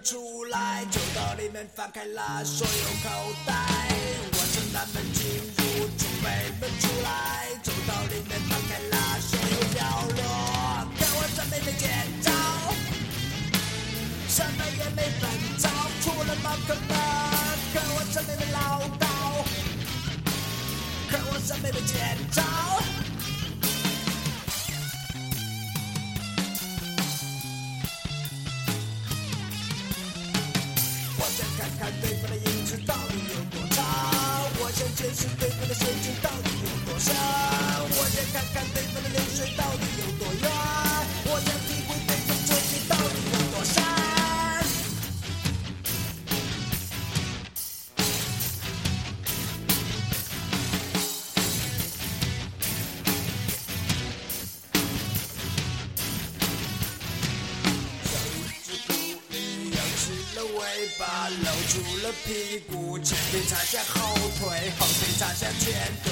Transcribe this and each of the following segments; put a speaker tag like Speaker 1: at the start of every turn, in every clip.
Speaker 1: 出来，走到里面翻开了所有口袋。我从南门进入，从北门出来，走到里面翻开了所有角落。看我这没没见招，什么也没分着，除了马克们。看我这没没唠叨，看我这没没见招。掌向前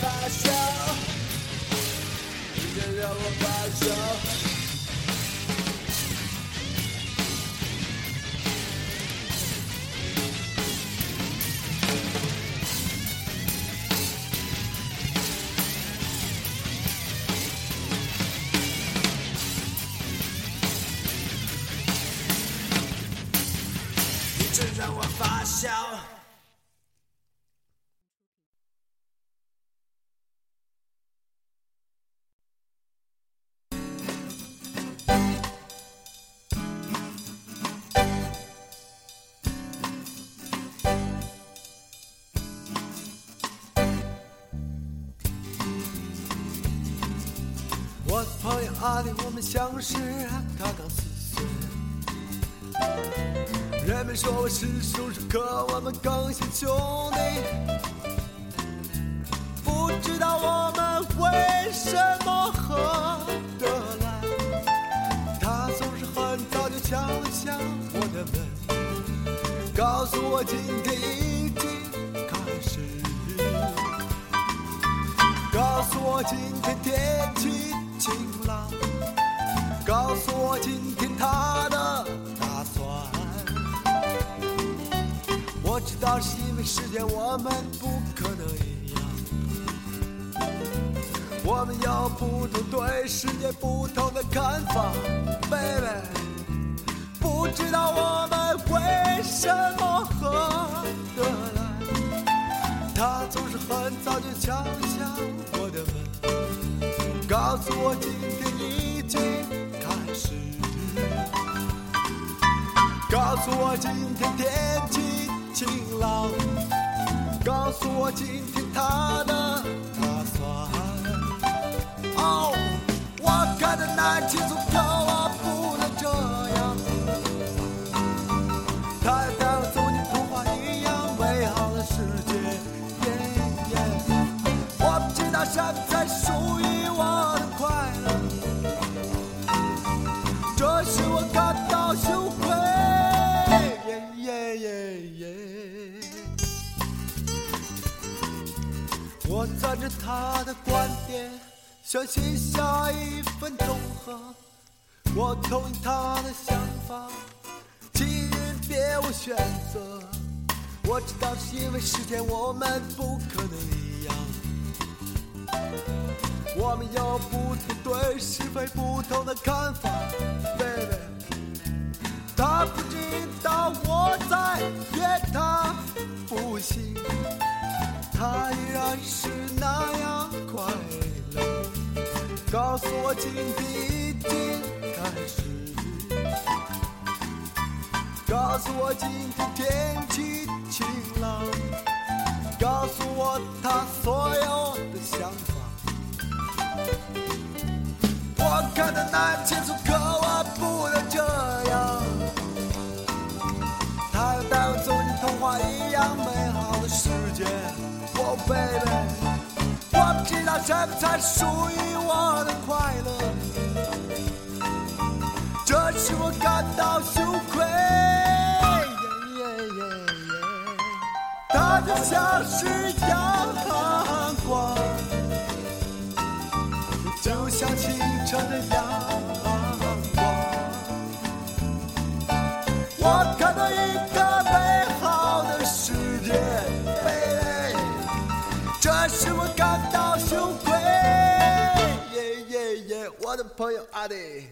Speaker 1: 发酵你得让我发酵我
Speaker 2: 今天已经开始。告诉我今天天气晴朗，告诉我今天他的打算。我知道是因为时间我们不可能一样，我们有不同对世界不同的看法，baby。不知道我们为什么合得来。他总是很早就敲响我的门，告诉我今天已经开始，告诉我今天天气晴朗，告诉我今天他的打算。哦，我看得难清楚，使我感到羞愧。耶耶耶耶。我赞着他的观点，相信下一分钟后，我同意他的想法，请别无选择。我知道是因为时间我们不可能，我们有不同对是非不同的看法，baby。他不知道我在约他不行。他依然是那样快乐。告诉我今天已经开始，告诉我今天天气晴朗，告诉我他所有的想法。我看得难清楚，可我不能这样。他要带我走进童话一样美好的世界。Oh baby，我不知道什么才是属于我的快乐，这使我感到羞愧。耶耶耶耶，它就像是羊像清晨的阳光。我看到一个美好的世界这使我感到羞愧。耶耶耶，我的朋友阿弟。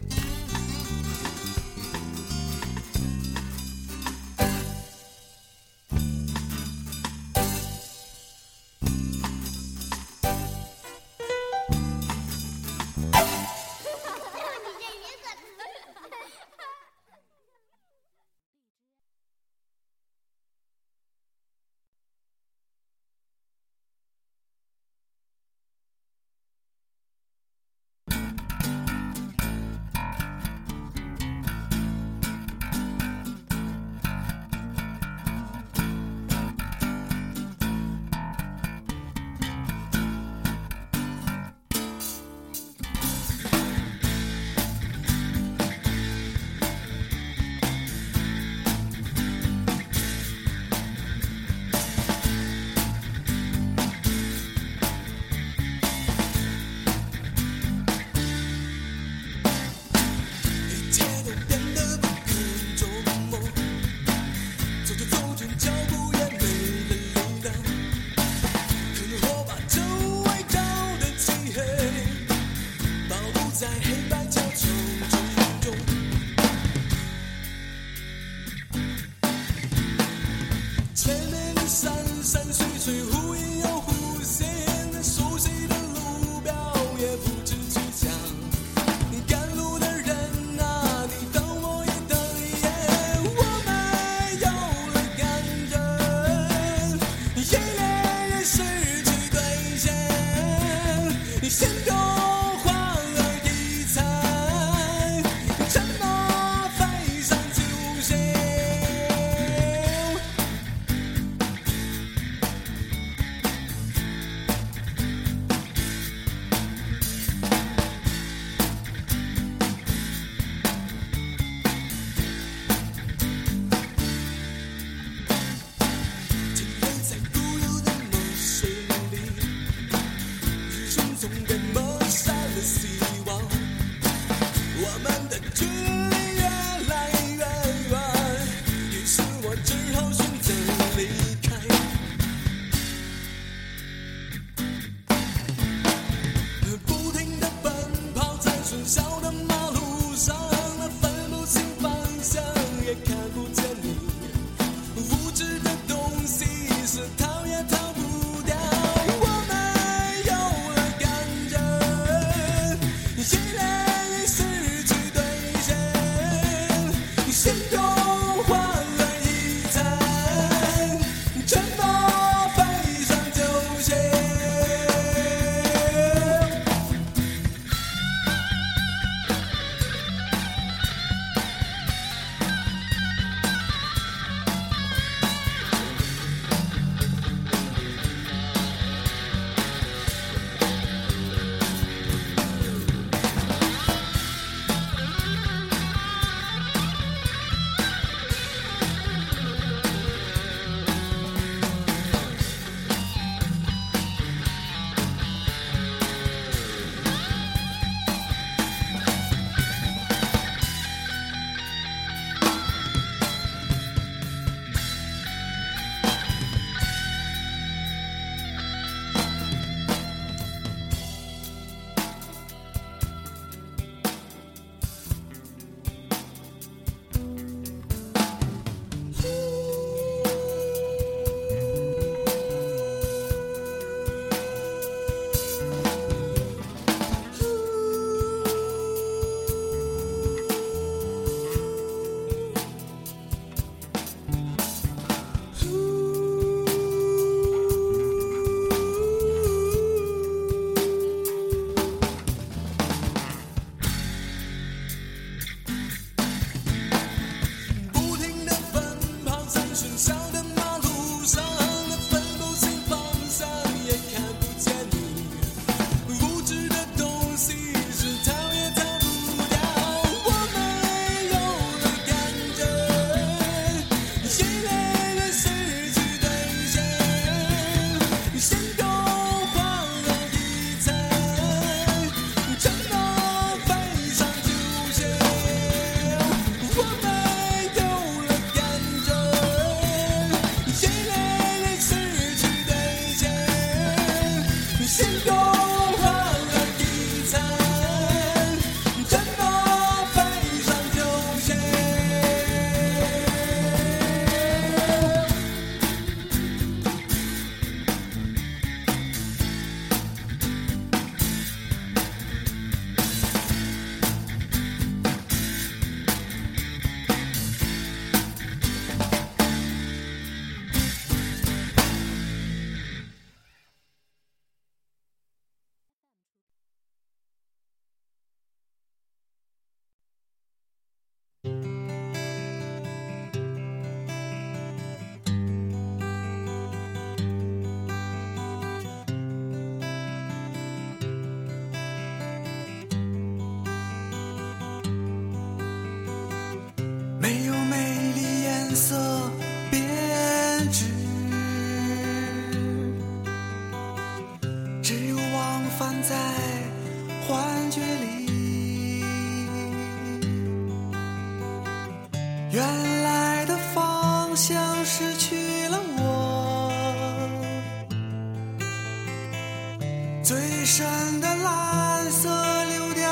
Speaker 3: 最深的蓝色流掉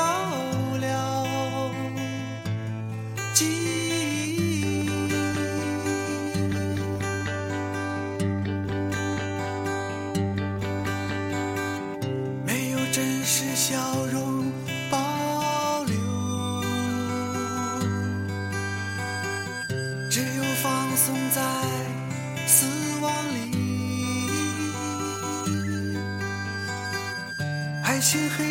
Speaker 3: 漆黑。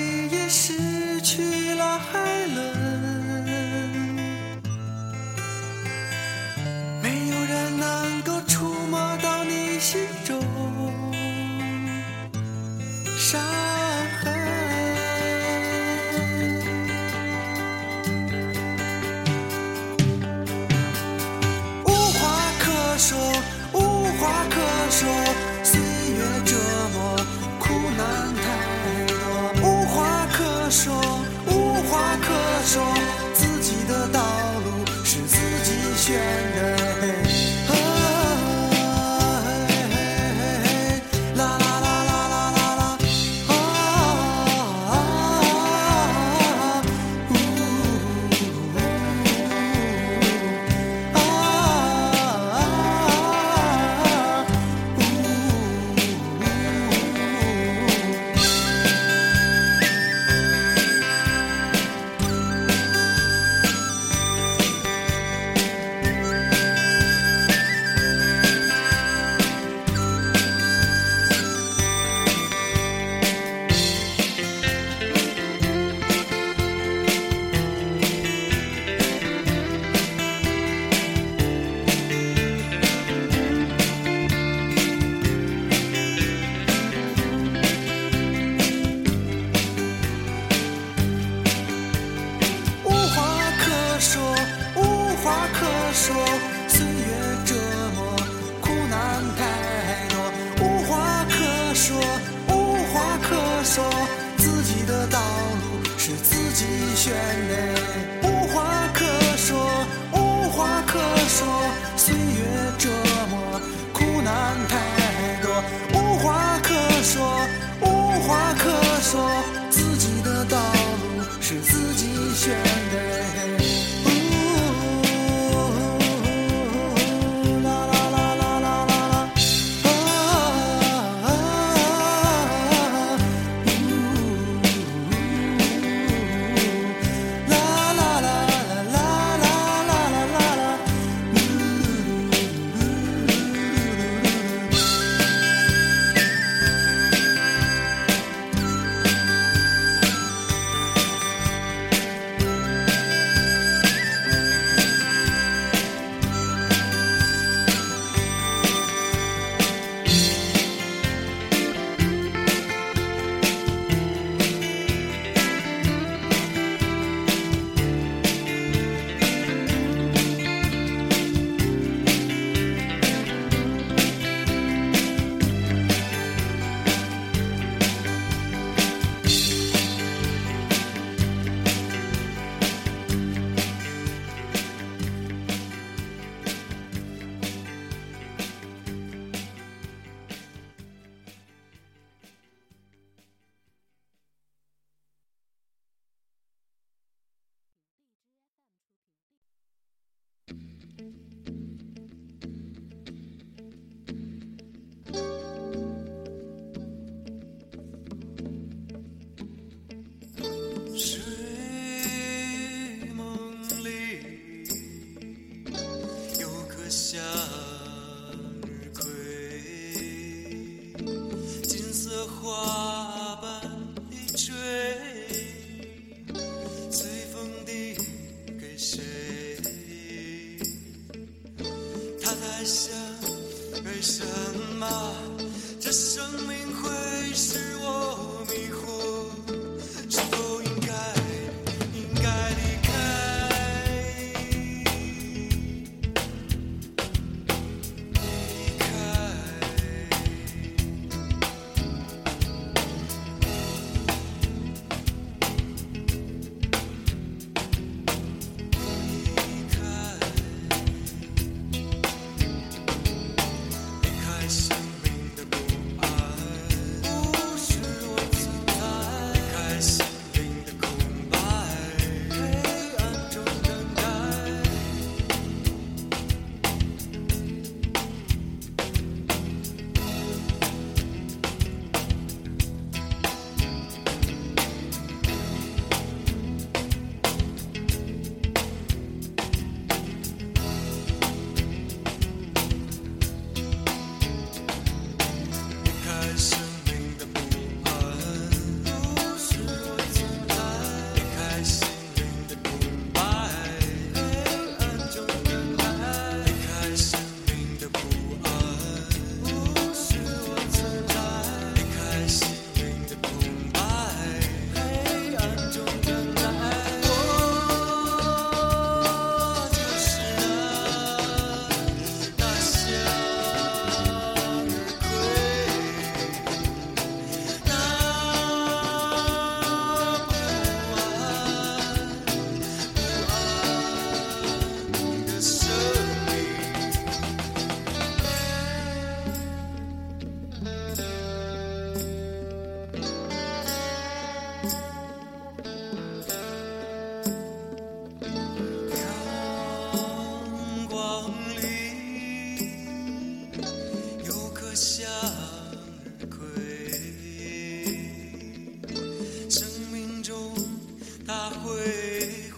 Speaker 4: 辉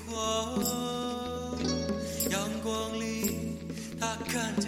Speaker 4: 煌。阳光
Speaker 5: 里
Speaker 1: 他看见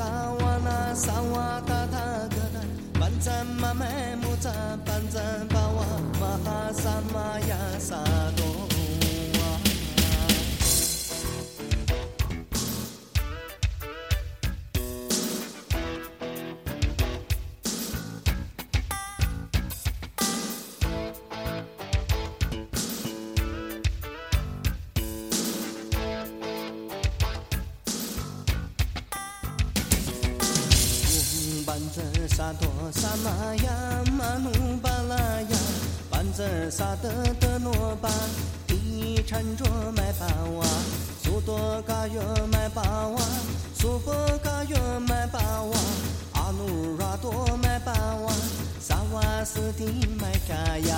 Speaker 1: 巴嘎瓦那萨瓦达达格达，班嘎约买包哇，阿努拉多买包哇，萨瓦斯蒂买扎呀。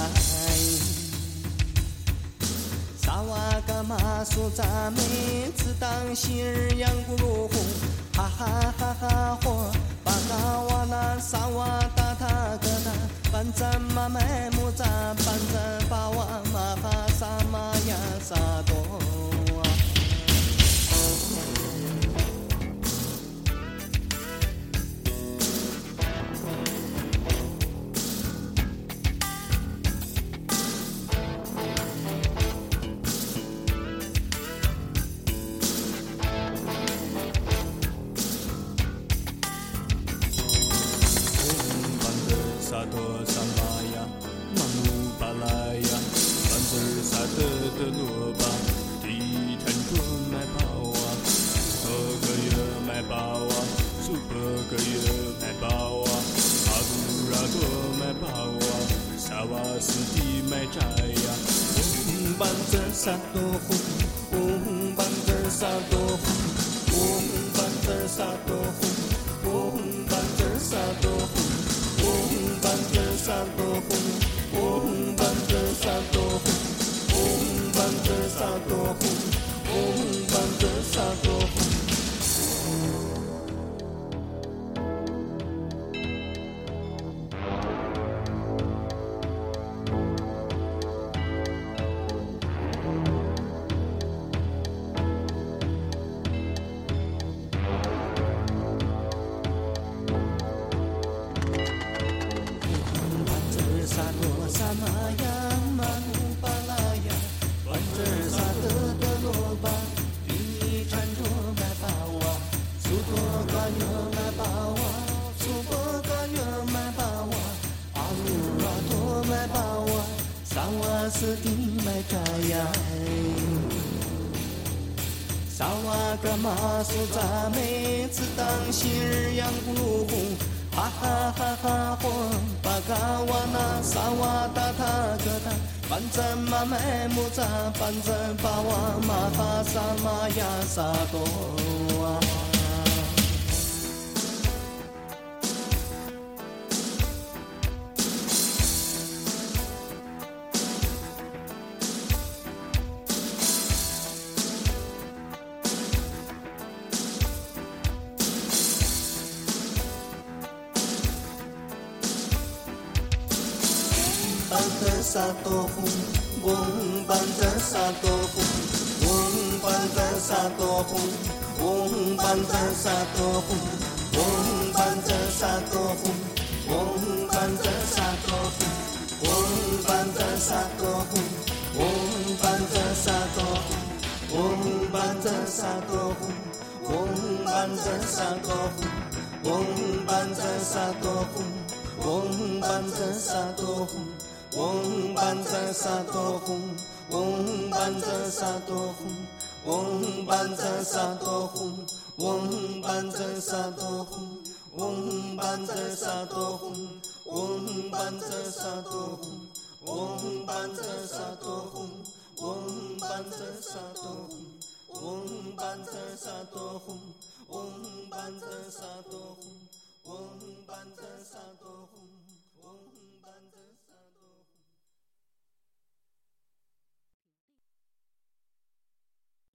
Speaker 1: 萨瓦嘎玛苏扎美，自当昔日阳咕噜红，哈哈哈哈火，巴嘎瓦那萨瓦达塔格达，班赞玛麦木扎班赞巴瓦玛哈萨玛呀萨多
Speaker 6: 德德罗巴，地产着买包啊，苏个月买包啊，苏波个月买包啊，阿杜拉多买包啊，萨瓦斯蒂买扎呀，
Speaker 1: 班子儿萨多红，红班子儿萨多红，红班子儿萨多红，红班子儿萨多红，红班子儿萨多红，红子儿萨多红，红班子儿萨多红，红班子儿萨多红，红班子儿萨多红，红班班子萨多红，红班子萨多红，红班子萨多红，红班子萨多红，红班子萨多红，红班子萨多红，红班子萨多红，红班子萨多红，红班子萨多红，红班子萨多红。嗡班赞萨多吽，嗡班赞萨多吽，嗡班赞萨多吽，嗡班赞萨多吽，嗡班赞萨多吽，嗡班赞萨多吽，嗡班赞萨多吽，嗡班赞萨多吽，嗡班赞萨多吽。